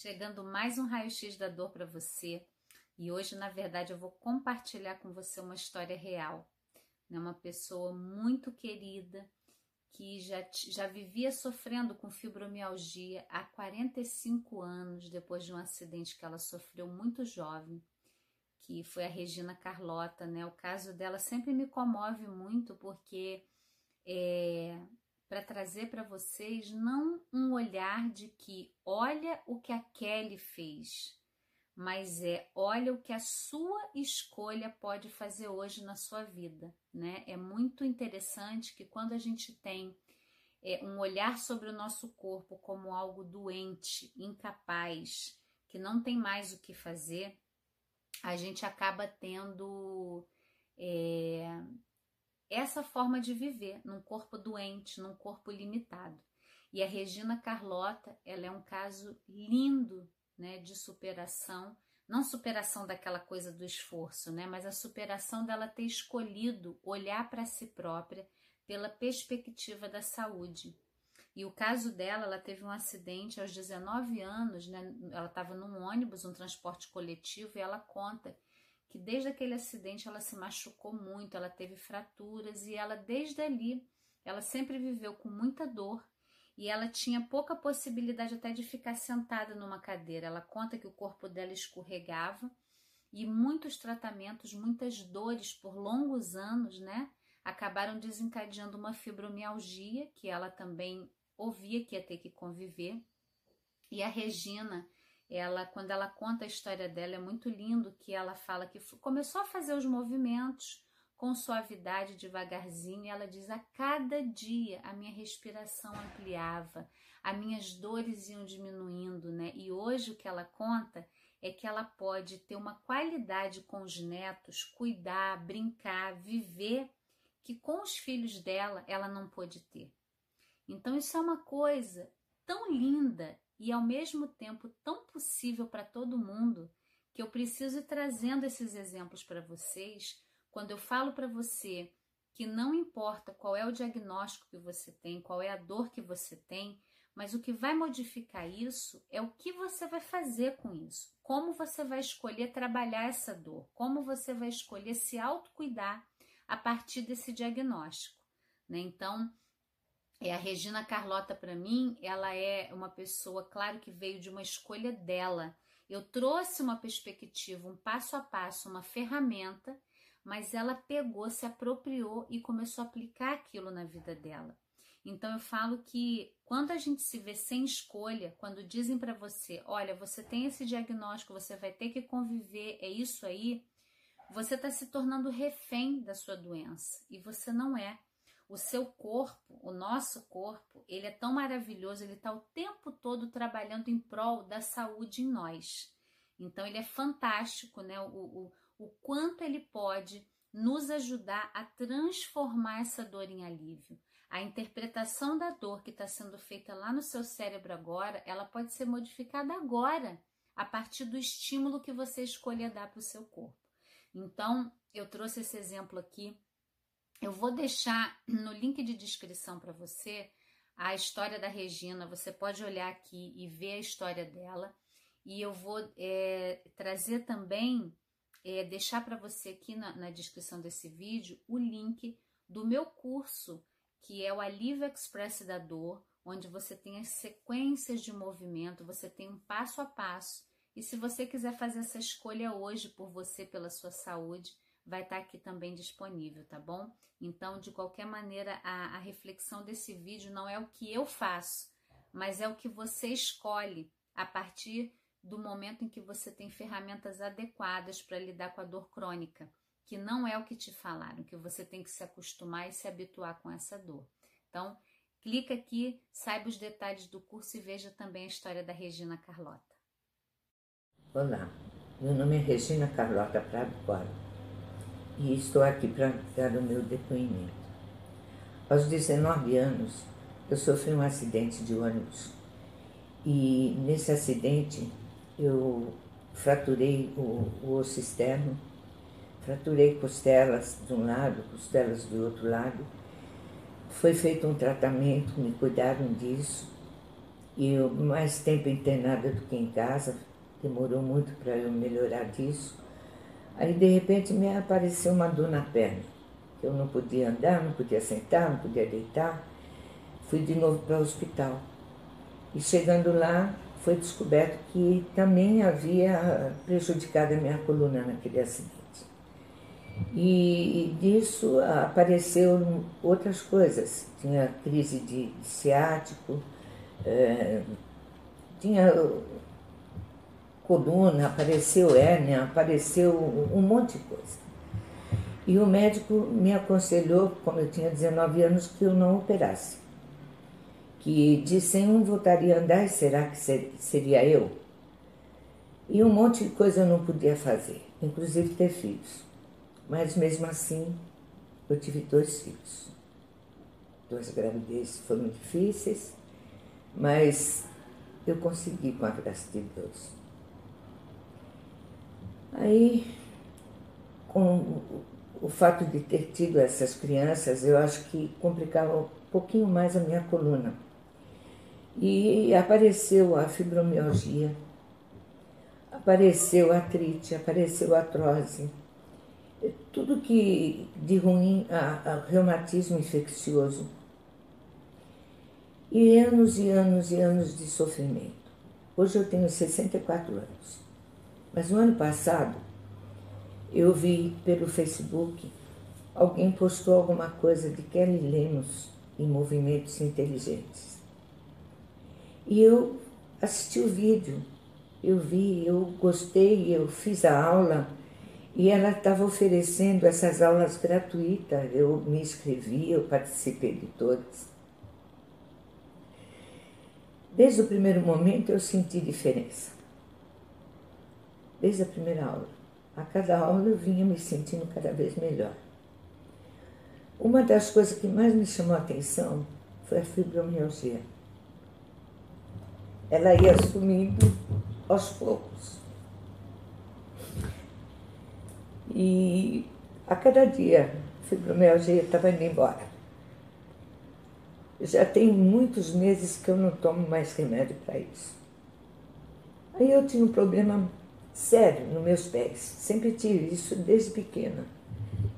Chegando mais um raio-x da dor para você. E hoje, na verdade, eu vou compartilhar com você uma história real. Né? Uma pessoa muito querida que já, já vivia sofrendo com fibromialgia há 45 anos, depois de um acidente que ela sofreu muito jovem, que foi a Regina Carlota. Né? O caso dela sempre me comove muito porque é, para trazer para vocês não um olhar de que olha o que a Kelly fez, mas é olha o que a sua escolha pode fazer hoje na sua vida, né? É muito interessante que quando a gente tem é, um olhar sobre o nosso corpo como algo doente, incapaz, que não tem mais o que fazer, a gente acaba tendo é, essa forma de viver num corpo doente, num corpo limitado. E a Regina Carlota, ela é um caso lindo, né, de superação, não superação daquela coisa do esforço, né, mas a superação dela ter escolhido olhar para si própria pela perspectiva da saúde. E o caso dela, ela teve um acidente aos 19 anos, né? Ela estava num ônibus, um transporte coletivo, e ela conta que desde aquele acidente ela se machucou muito, ela teve fraturas e ela desde ali ela sempre viveu com muita dor e ela tinha pouca possibilidade até de ficar sentada numa cadeira. Ela conta que o corpo dela escorregava e muitos tratamentos, muitas dores por longos anos, né, acabaram desencadeando uma fibromialgia que ela também ouvia que ia ter que conviver. E a Regina, ela quando ela conta a história dela é muito lindo que ela fala que começou a fazer os movimentos com suavidade devagarzinho e ela diz a cada dia a minha respiração ampliava as minhas dores iam diminuindo né? E hoje o que ela conta é que ela pode ter uma qualidade com os netos cuidar brincar viver que com os filhos dela ela não pôde ter. Então isso é uma coisa tão linda e ao mesmo tempo tão possível para todo mundo que eu preciso ir trazendo esses exemplos para vocês quando eu falo para você que não importa qual é o diagnóstico que você tem, qual é a dor que você tem, mas o que vai modificar isso é o que você vai fazer com isso, como você vai escolher trabalhar essa dor, como você vai escolher se autocuidar a partir desse diagnóstico. Né? Então, é, a Regina Carlota, para mim, ela é uma pessoa, claro que veio de uma escolha dela. Eu trouxe uma perspectiva, um passo a passo, uma ferramenta, mas ela pegou, se apropriou e começou a aplicar aquilo na vida dela. Então eu falo que quando a gente se vê sem escolha, quando dizem para você, olha, você tem esse diagnóstico, você vai ter que conviver, é isso aí, você está se tornando refém da sua doença e você não é o seu corpo, o nosso corpo, ele é tão maravilhoso, ele está o tempo todo trabalhando em prol da saúde em nós. Então, ele é fantástico, né? O, o, o quanto ele pode nos ajudar a transformar essa dor em alívio. A interpretação da dor que está sendo feita lá no seu cérebro agora, ela pode ser modificada agora, a partir do estímulo que você escolher dar para o seu corpo. Então, eu trouxe esse exemplo aqui eu vou deixar no link de descrição para você a história da Regina. Você pode olhar aqui e ver a história dela. E eu vou é, trazer também, é, deixar para você aqui na, na descrição desse vídeo o link do meu curso, que é o Alívio Express da Dor, onde você tem as sequências de movimento, você tem um passo a passo. E se você quiser fazer essa escolha hoje por você, pela sua saúde, vai estar tá aqui também disponível, tá bom? Então, de qualquer maneira, a, a reflexão desse vídeo não é o que eu faço, mas é o que você escolhe a partir do momento em que você tem ferramentas adequadas para lidar com a dor crônica, que não é o que te falaram, que você tem que se acostumar e se habituar com essa dor. Então, clica aqui, saiba os detalhes do curso e veja também a história da Regina Carlota. Olá, meu nome é Regina Carlota Prado Cora e estou aqui para dar o meu depoimento. Aos 19 anos, eu sofri um acidente de ônibus e nesse acidente eu fraturei o, o osso externo, fraturei costelas de um lado, costelas do outro lado. Foi feito um tratamento, me cuidaram disso e eu mais tempo internada do que em casa, demorou muito para eu melhorar disso. Aí de repente me apareceu uma dor na perna, que eu não podia andar, não podia sentar, não podia deitar. Fui de novo para o hospital. E chegando lá, foi descoberto que também havia prejudicado a minha coluna naquele acidente. E, e disso apareceram outras coisas. Tinha crise de, de ciático, é, tinha coluna, apareceu hérnia, apareceu um monte de coisa. E o médico me aconselhou, como eu tinha 19 anos, que eu não operasse. Que de 101 voltaria a andar, será que seria eu? E um monte de coisa eu não podia fazer, inclusive ter filhos. Mas mesmo assim, eu tive dois filhos. Duas gravidezes foram difíceis, mas eu consegui com a graça de Deus. Aí, com o fato de ter tido essas crianças, eu acho que complicava um pouquinho mais a minha coluna. E apareceu a fibromialgia, apareceu a artrite, apareceu a artrose, tudo que de ruim a, a reumatismo infeccioso. E anos e anos e anos de sofrimento. Hoje eu tenho 64 anos. Mas no ano passado, eu vi pelo Facebook, alguém postou alguma coisa de Kelly Lemos em movimentos inteligentes. E eu assisti o vídeo, eu vi, eu gostei, eu fiz a aula e ela estava oferecendo essas aulas gratuitas. Eu me inscrevi, eu participei de todas. Desde o primeiro momento eu senti diferença desde a primeira aula. A cada aula eu vinha me sentindo cada vez melhor. Uma das coisas que mais me chamou a atenção foi a fibromialgia. Ela ia sumindo aos poucos. E a cada dia a fibromialgia estava indo embora. Já tem muitos meses que eu não tomo mais remédio para isso. Aí eu tinha um problema sério nos meus pés. Sempre tive isso desde pequena.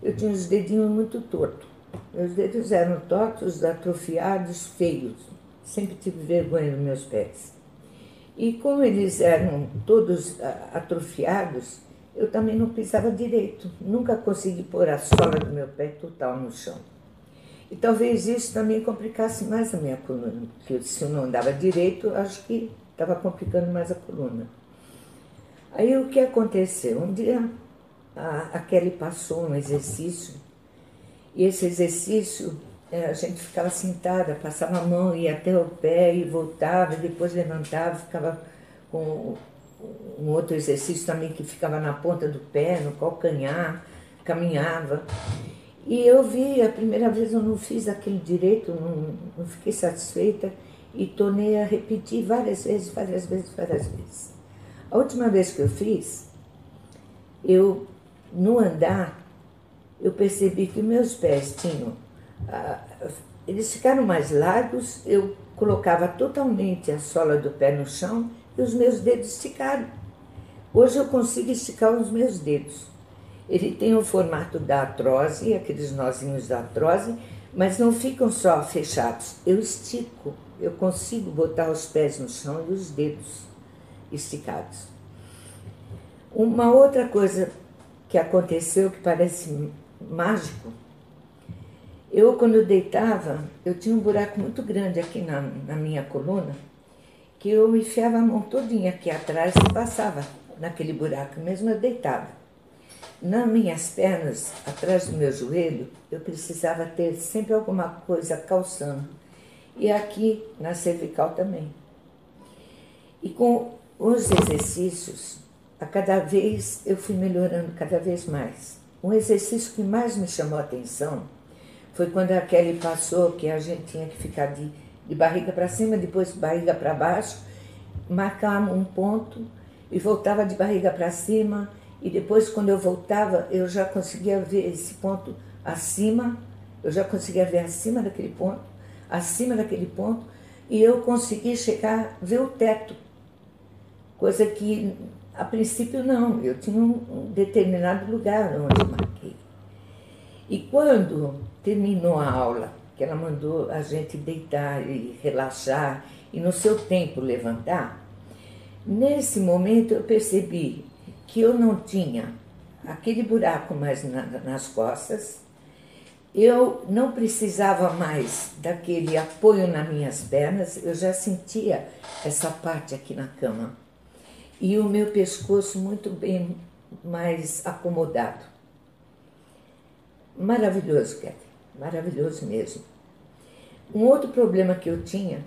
Eu tinha os dedinhos muito tortos. Meus dedos eram tortos, atrofiados, feios. Sempre tive vergonha nos meus pés. E como eles eram todos atrofiados, eu também não pisava direito. Nunca consegui pôr a sola do meu pé total no chão. E talvez isso também complicasse mais a minha coluna, porque se eu não andava direito, acho que estava complicando mais a coluna. Aí o que aconteceu? Um dia a, a Kelly passou um exercício, e esse exercício é, a gente ficava sentada, passava a mão, ia até o pé e voltava, e depois levantava, ficava com um outro exercício também que ficava na ponta do pé, no calcanhar, caminhava. E eu vi, a primeira vez eu não fiz aquele direito, não, não fiquei satisfeita e tornei a repetir várias vezes, várias vezes, várias vezes. A última vez que eu fiz, eu, no andar, eu percebi que meus pés tinham. Ah, eles ficaram mais largos, eu colocava totalmente a sola do pé no chão e os meus dedos esticaram. Hoje eu consigo esticar os meus dedos. Ele tem o formato da artrose, aqueles nozinhos da artrose, mas não ficam só fechados. Eu estico, eu consigo botar os pés no chão e os dedos esticados. Uma outra coisa que aconteceu que parece mágico, eu quando eu deitava, eu tinha um buraco muito grande aqui na, na minha coluna, que eu enfiava a mão todinha aqui atrás e passava naquele buraco, mesmo eu deitava. Nas minhas pernas, atrás do meu joelho, eu precisava ter sempre alguma coisa calçando. E aqui na cervical também. E com os exercícios, a cada vez eu fui melhorando cada vez mais. Um exercício que mais me chamou a atenção foi quando a Kelly passou que a gente tinha que ficar de, de barriga para cima, depois de barriga para baixo, marcar um ponto e voltava de barriga para cima. E depois, quando eu voltava, eu já conseguia ver esse ponto acima, eu já conseguia ver acima daquele ponto, acima daquele ponto, e eu consegui chegar, ver o teto, coisa que a princípio não, eu tinha um determinado lugar onde marquei. E quando terminou a aula, que ela mandou a gente deitar e relaxar e no seu tempo levantar, nesse momento eu percebi que eu não tinha aquele buraco mais na, nas costas, eu não precisava mais daquele apoio nas minhas pernas, eu já sentia essa parte aqui na cama e o meu pescoço muito bem mais acomodado. Maravilhoso, Kevin, maravilhoso mesmo. Um outro problema que eu tinha,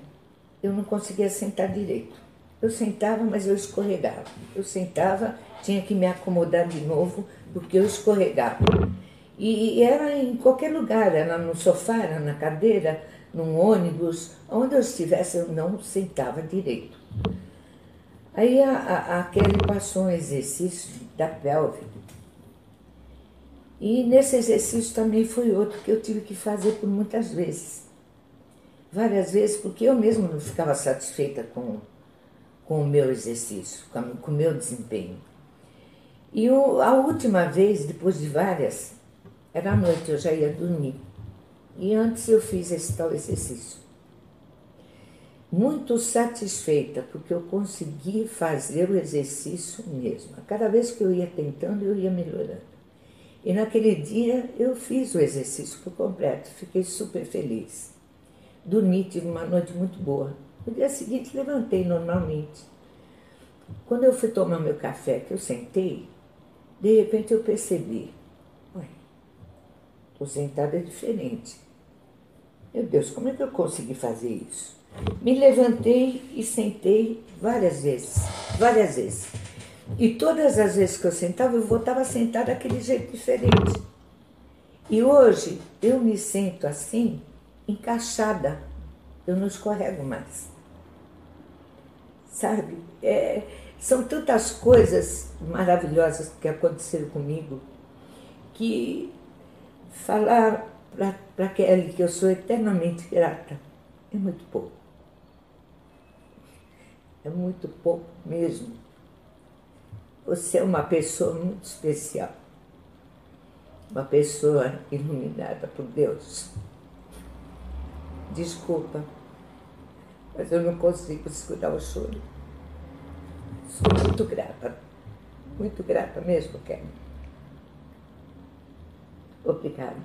eu não conseguia sentar direito. Eu sentava, mas eu escorregava. Eu sentava, tinha que me acomodar de novo, porque eu escorregava. E era em qualquer lugar, era no sofá, era na cadeira, num ônibus, onde eu estivesse, eu não sentava direito. Aí a, a, a Kelly passou um exercício da pelve. E nesse exercício também foi outro que eu tive que fazer por muitas vezes. Várias vezes, porque eu mesma não ficava satisfeita com, com o meu exercício, com, com o meu desempenho. E a última vez, depois de várias, era à noite, eu já ia dormir. E antes eu fiz esse tal exercício muito satisfeita, porque eu consegui fazer o exercício mesmo. Cada vez que eu ia tentando, eu ia melhorando. E naquele dia eu fiz o exercício por completo, fiquei super feliz. Dormi, tive uma noite muito boa. No dia seguinte levantei normalmente. Quando eu fui tomar meu café, que eu sentei, de repente eu percebi, ué, estou sentada diferente. Meu Deus, como é que eu consegui fazer isso? Me levantei e sentei várias vezes, várias vezes. E todas as vezes que eu sentava, eu voltava a sentar daquele jeito diferente. E hoje eu me sinto assim, encaixada. Eu não escorrego mais. Sabe? É, são tantas coisas maravilhosas que aconteceram comigo que falar para Kelly que eu sou eternamente grata é muito pouco. É muito pouco mesmo. Você é uma pessoa muito especial. Uma pessoa iluminada por Deus. Desculpa, mas eu não consigo segurar o choro. Sou muito grata, muito grata mesmo, Kevin. Obrigada.